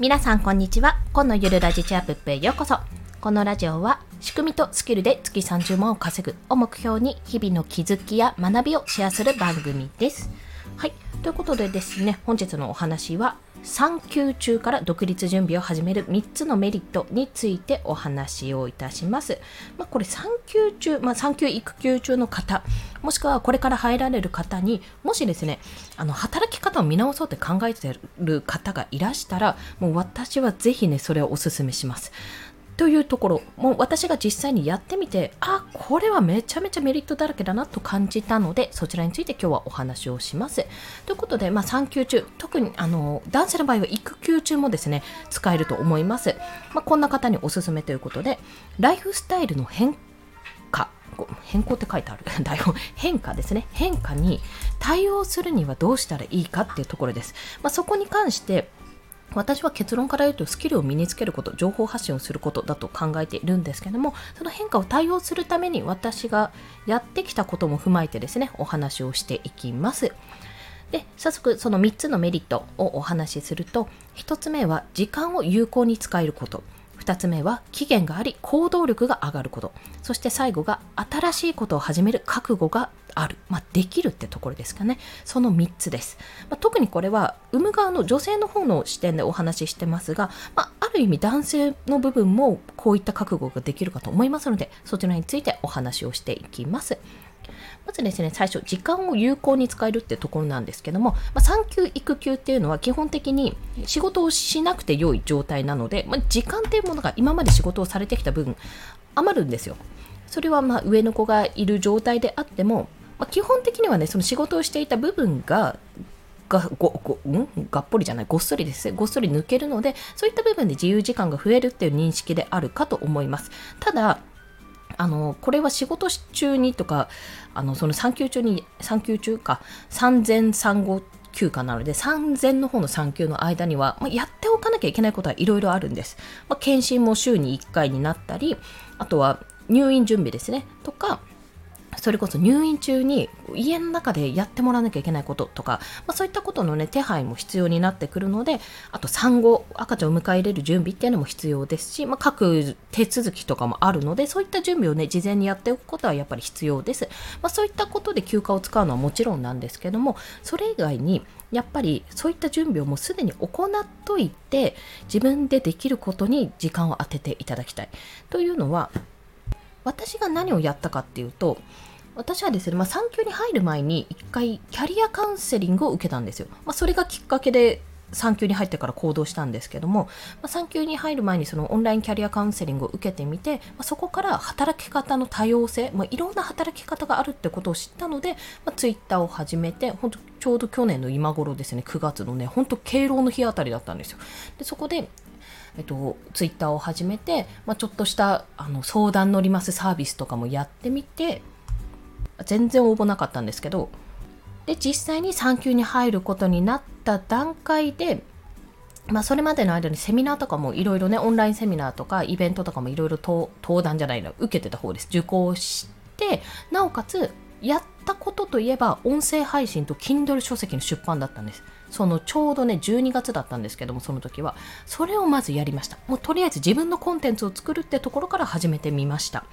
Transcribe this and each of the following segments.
皆さんこんにちは。今のゆるラジチアップへようこそ。このラジオは仕組みとスキルで月30万を稼ぐを目標に日々の気づきや学びをシェアする番組です。はい。ということでですね本日のお話は産休中から独立準備を始める3つのメリットについてお話をいたします。まあ、これ産休中、まあ、産休育休中の方、もしくはこれから入られる方にもしですねあの働き方を見直そうって考えている方がいらしたらもう私はぜひねそれをお勧めしますというところ。もう私が実際にやってみてあこれはめちゃめちゃメリットだらけだなと感じたのでそちらについて今日はお話をします。ということで、まあ、産休中特にあの男性の場合は育休中もですね使えると思います、まあ、こんな方におすすめということでライフスタイルの変化変更って書いてある。台本。変化ですね。変化に対応するにはどうしたらいいかっていうところです、まあ、そこに関して私は結論から言うとスキルを身につけること情報発信をすることだと考えているんですけどもその変化を対応するために私がやってきたことも踏まえてですねお話をしていきます。で早速その3つのメリットをお話しすると1つ目は時間を有効に使えること。2つ目は期限があり行動力が上がること。そして最後が新しいことを始める覚悟がある、まあ、できるってところですかね。その3つです、まあ、特にこれは産む側の女性の方の視点でお話ししてますが、まあ、ある意味男性の部分もこういった覚悟ができるかと思いますのでそちらについてお話をしていきます。まずですね、最初、時間を有効に使えるってところなんですけども、まあ、産休、育休っていうのは基本的に仕事をしなくて良い状態なので、まあ、時間っていうものが今まで仕事をされてきた分、余るんですよ。それはまあ上の子がいる状態であっても、まあ、基本的にはね、その仕事をしていた部分ががごごん？がっぽりじゃない？ごっそりです。ごっそり抜けるのでそういった部分で自由時間が増えるっていう認識であるかと思います。ただあのこれは仕事中にとかあのその産休中に産休中か産前産後休暇なので産前の方の産休の間には、まあ、やっておかなきゃいけないことはいろいろあるんです、まあ、検診も週に1回になったりあとは入院準備ですね。とかそれこそ入院中に家の中でやってもらわなきゃいけないこととか、まあ、そういったことの、ね、手配も必要になってくるのであと産後赤ちゃんを迎え入れる準備っていうのも必要ですし、まあ、各手続きとかもあるのでそういった準備を、ね、事前にやっておくことはやっぱり必要です、まあ、そういったことで休暇を使うのはもちろんなんですけどもそれ以外にやっぱりそういった準備をもうすでに行っといて自分でできることに時間を当てていただきたい。というのは私が何をやったかっていうと私はですね、まあ、産休に入る前に1回キャリアカウンセリングを受けたんですよ。まあ、それがきっかけで産休に入ってから行動したんですけども、まあ、産休に入る前にそのオンラインキャリアカウンセリングを受けてみて、まあ、そこから働き方の多様性、まあ、いろんな働き方があるってことを知ったので、まあ、ツイッターを始めて本当ちょうど去年の今頃ですね9月のね本当敬老の日あたりだったんですよでそこでえっと、ツイッターを始めて、まあ、ちょっとしたあの相談乗りますサービスとかもやってみて全然応募なかったんですけどで実際に産休に入ることになった段階でまあ、それまでの間にセミナーとかもいろいろねオンラインセミナーとかイベントとかもいろいろ登壇じゃないの受けてた方です。受講してなおかつやったことといえば音声配信と Kindle 書籍の出版だったんです。そのちょうどね12月だったんですけどもその時は。それをまずやりました。もうとりあえず自分のコンテンツを作るってところから始めてみました。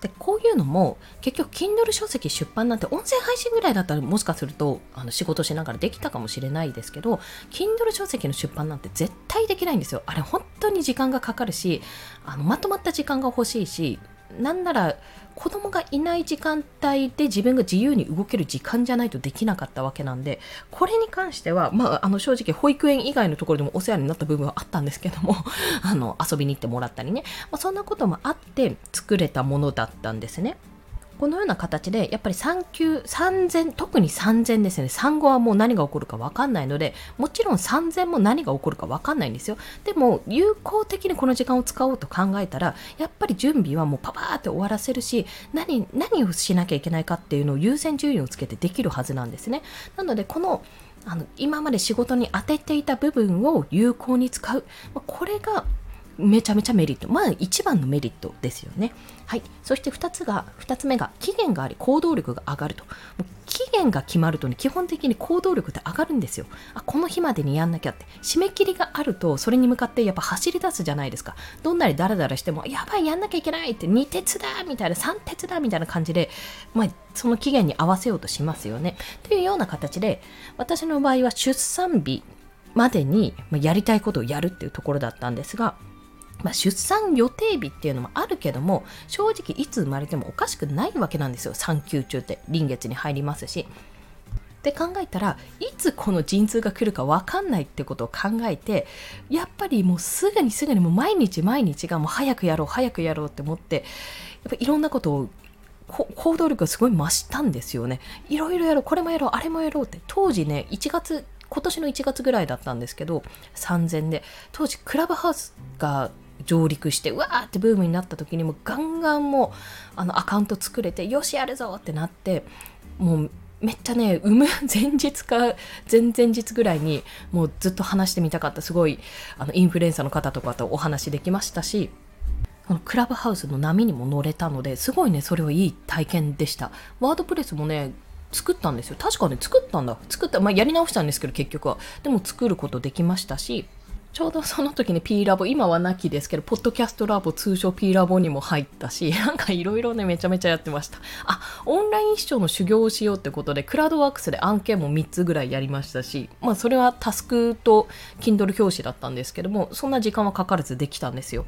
でこういうのも結局 Kindle 書籍出版なんて音声配信ぐらいだったらもしかするとあの仕事しながらできたかもしれないですけど Kindle 書籍の出版なんて絶対できないんですよ。あれ本当に時間がかかるしあのまとまった時間が欲しいしなんなら子供がいない時間帯で自分が自由に動ける時間じゃないとできなかったわけなんでこれに関しては、まあ、あの正直保育園以外のところでもお世話になった部分はあったんですけども あの遊びに行ってもらったりね、まあ、そんなこともあって作れたものだったんですね。このような形で、やっぱり産休、産前、特に産前ですね、産後はもう何が起こるか分かんないので、もちろん産前も何が起こるか分かんないんですよ。でも、有効的にこの時間を使おうと考えたら、やっぱり準備はもうパパーって終わらせるし、何、何をしなきゃいけないかっていうのを優先順位をつけてできるはずなんですね。なので、この、あの今まで仕事に当てていた部分を有効に使う。これがめちゃめちゃメリット。まあ一番のメリットですよね。はい。そして2つが2つ目が期限があり行動力が上がると。期限が決まるとね基本的に行動力って上がるんですよ。あこの日までにやんなきゃって。締め切りがあるとそれに向かってやっぱ走り出すじゃないですか。どんなにダラダラしてもやばいやんなきゃいけないって2鉄だみたいな3鉄だみたいな感じで、まあ、その期限に合わせようとしますよね。というような形で私の場合は出産日までにやりたいことをやるっていうところだったんですがまあ、出産予定日っていうのもあるけども正直いつ生まれてもおかしくないわけなんですよ産休中って臨月に入りますし。って考えたらいつこの陣痛が来るか分かんないってことを考えてやっぱりもうすぐにすぐにもう毎日毎日がもう早くやろう早くやろうって思ってやっぱいろんなことを行動力がすごい増したんですよね。いろいろやろうこれもやろうあれもやろうって当時ね1月今年の1月ぐらいだったんですけど3000で当時クラブハウスが上陸してうわーってブームになった時にもガンガンもうあのアカウント作れてよしやるぞってなってもうめっちゃね産む前日か前々日ぐらいにもうずっと話してみたかったすごいあのインフルエンサーの方とかとお話できましたしこのクラブハウスの波にも乗れたのですごいねそれはいい体験でした。ワードプレスもね作ったんですよ。確かね作ったんだ。作ったまあやり直したんですけど結局は。でも作ることできましたしちょうどその時に P ラボ、今はなきですけど、ポッドキャストラボ、通称 P ラボにも入ったし、なんかいろいろね、めちゃめちゃやってました。あ、オンライン視聴の修行をしようってことで、クラウドワークスで案件も3つぐらいやりましたし、まあそれはタスクと Kindle 表紙だったんですけども、そんな時間はかからずできたんですよ。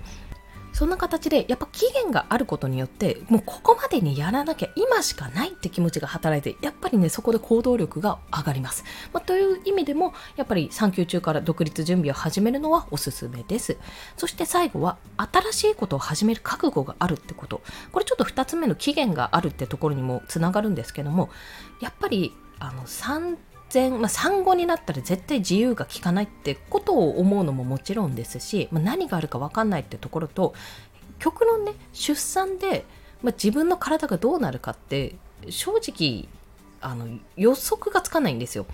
そんな形でやっぱ期限があることによってもうここまでにやらなきゃ今しかないって気持ちが働いてやっぱりねそこで行動力が上がります、まあ、という意味でもやっぱり産休中から独立準備を始めるのはおすすめです。そして最後は新しいことを始める覚悟があるってこと。これちょっと2つ目の期限があるってところにもつながるんですけどもやっぱりあの然、まあ、産後になったら絶対自由が利かないってことを思うのももちろんですし、まあ、何があるか分かんないってところと極論ね出産で、まあ、自分の体がどうなるかって正直あの予測がつかないんですよ。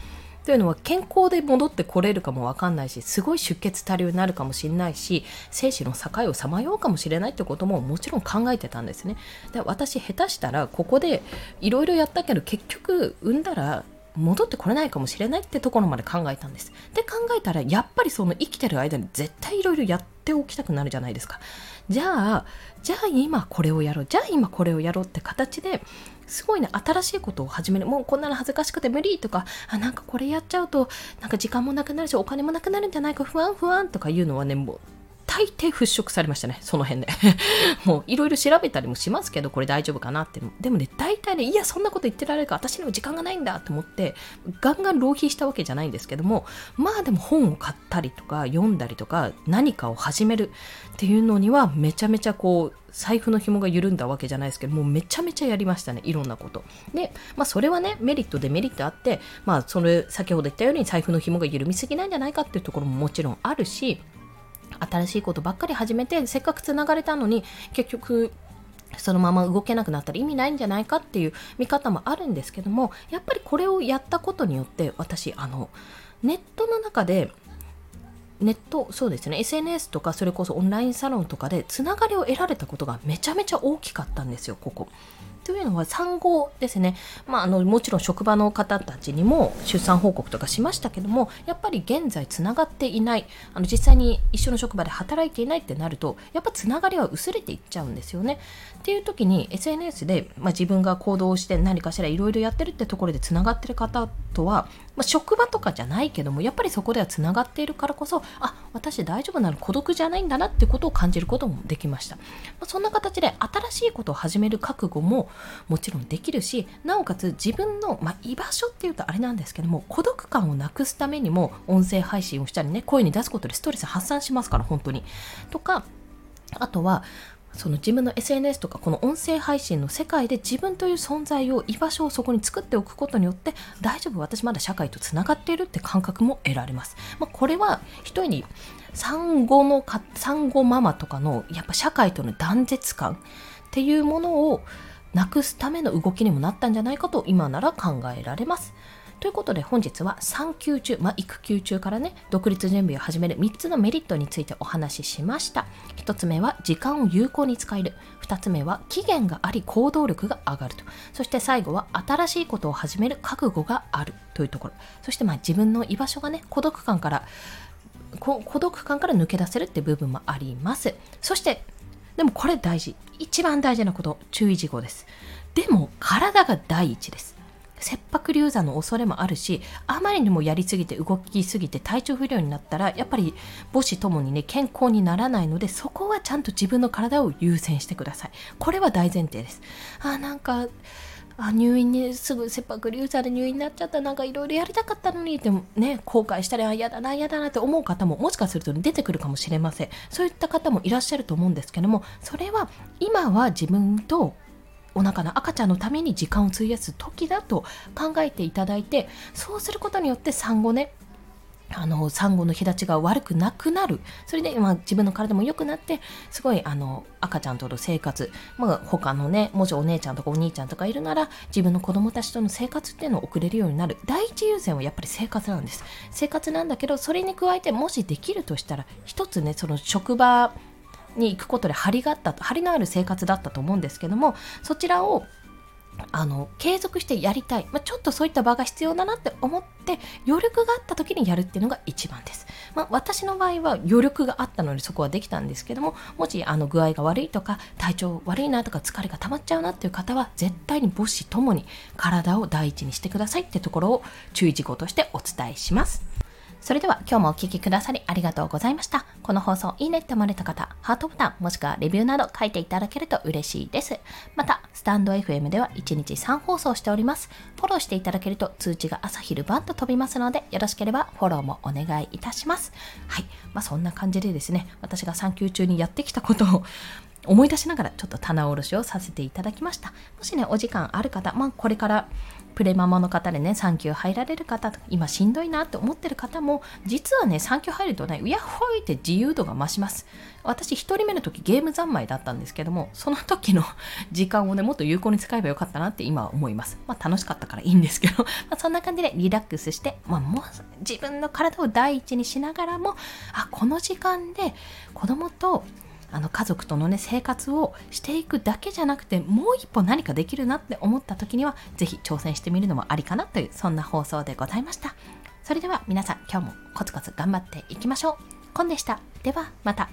というのは健康で戻ってこれるかも分かんないしすごい出血多量になるかもしれないし生死の境をさまようかもしれないってことももちろん考えてたんですね。で私下手したらここでいろいろやったけど結局産んだら戻ってこれないかもしれないってところまで考えたんです。で考えたらやっぱりその生きてる間に絶対いろいろやっておきたくなるじゃないですか。じゃあじゃあ今これをやろうじゃあ今これをやろうって形ですごいね新しいことを始めるもうこんなの恥ずかしくて無理とかあなんかこれやっちゃうとなんか時間もなくなるしお金もなくなるんじゃないか不安不安とかいうのはねもう大抵払拭されましたね、その辺で。もういろいろ調べたりもしますけど、これ大丈夫かなって。でもね、大体ね、いや、そんなこと言ってられるか、私にも時間がないんだと思って、ガンガン浪費したわけじゃないんですけども、まあでも本を買ったりとか、読んだりとか、何かを始めるっていうのには、めちゃめちゃこう、財布の紐が緩んだわけじゃないですけどもうめちゃめちゃやりましたねいろんなことでまあそれはねメリットデメリットあってまあそれ先ほど言ったように財布の紐が緩みすぎなんじゃないかっていうところももちろんあるし新しいことばっかり始めてせっかくつながれたのに結局そのまま動けなくなったら意味ないんじゃないかっていう見方もあるんですけどもやっぱりこれをやったことによって私あのネットの中でネットそうですね SNS とかそれこそオンラインサロンとかでつながりを得られたことがめちゃめちゃ大きかったんですよここ。というのは産後ですね、まあ、あのもちろん職場の方たちにも出産報告とかしましたけどもやっぱり現在つながっていないあの実際に一緒の職場で働いていないってなるとやっぱつながりは薄れていっちゃうんですよね。っていう時に SNS で、まあ、自分が行動して何かしらいろいろやってるってところでつながってる方とは、まあ、職場とかじゃないけどもやっぱりそこではつながっているからこそあ私大丈夫なの孤独じゃないんだなってことを感じることもできました、まあ、そんな形で新しいことを始める覚悟ももちろんできるしなおかつ自分の、まあ、居場所っていうとあれなんですけども孤独感をなくすためにも音声配信をしたりね声に出すことでストレス発散しますから本当に。とかあとはその自分の SNS とかこの音声配信の世界で自分という存在を居場所をそこに作っておくことによって大丈夫。私まだ社会とつながっているって感覚も得られます、まあ、これは一人に産後のか産後ママとかのやっぱ社会との断絶感っていうものをなくすための動きにもなったんじゃないかと今なら考えられます。ということで本日は産休中、まあ、育休中からね独立準備を始める3つのメリットについてお話ししました。1つ目は時間を有効に使える。2つ目は期限があり行動力が上がると。そして最後は新しいことを始める覚悟がある。というところ。そしてまあ自分の居場所がね孤独感から孤独感から抜け出せるって部分もあります。そしてでもこれ大事。一番大事なこと。注意事項です。でも体が第一です。切迫流産の恐れもあるしあまりにもやりすぎて動きすぎて体調不良になったらやっぱり母子ともにね健康にならないのでそこはちゃんと自分の体を優先してください。これは大前提です。あなんかあ入院にすぐ切迫流産で入院になっちゃった。なんかいろいろやりたかったのにってね後悔したりあ嫌だな嫌だなって思う方ももしかすると出てくるかもしれません。そういった方もいらっしゃると思うんですけどもそれは今は自分とお腹の赤ちゃんのために時間を費やす時だと考えていただいてそうすることによって産後ねあの産後の日立ちが悪くなくなる。それで、まあ、自分の体も良くなってすごいあの赤ちゃんとの生活、まあ、他のねもしお姉ちゃんとかお兄ちゃんとかいるなら自分の子供たちとの生活っていうのを送れるようになる。第一優先はやっぱり生活なんです。生活なんだけどそれに加えてもしできるとしたら一つねその職場に行くことで張りがあった張りのある生活だったと思うんですけどもそちらをあの継続してやりたい、まあ、ちょっとそういった場が必要だなって思って余力があった時にやるっていうのが一番です、まあ、私の場合は余力があったのでそこはできたんですけどももしあの具合が悪いとか体調悪いなとか疲れが溜まっちゃうなっていう方は絶対に母子ともに体を第一にしてくださいってところを注意事項としてお伝えします。それでは今日もお聴きくださりありがとうございました。この放送いいねって思われた方、ハートボタンもしくはレビューなど書いていただけると嬉しいです。また、スタンド FM では1日3放送しております。フォローしていただけると通知が朝昼晩と飛びますので、よろしければフォローもお願いいたします。はい。まあそんな感じでですね、私が産休中にやってきたことを思い出しながらちょっと棚卸しをさせていただきました。もしね、お時間ある方、まあこれからプレママの方でね、産休入られる方とか、今しんどいなって思ってる方も、実はね、産休入るとね、うやほいって自由度が増します。私、1人目の時ゲーム三昧だったんですけども、その時の 時間をね、もっと有効に使えばよかったなって今は思います。まあ、楽しかったからいいんですけど、まあ、そんな感じでリラックスして、まあ、もう自分の体を第一にしながらも、あ、この時間で子供とあの家族とのね生活をしていくだけじゃなくてもう一歩何かできるなって思った時には是非挑戦してみるのもありかなというそんな放送でございました。それでは皆さん今日もコツコツ頑張っていきましょう。コンでした。ではまた。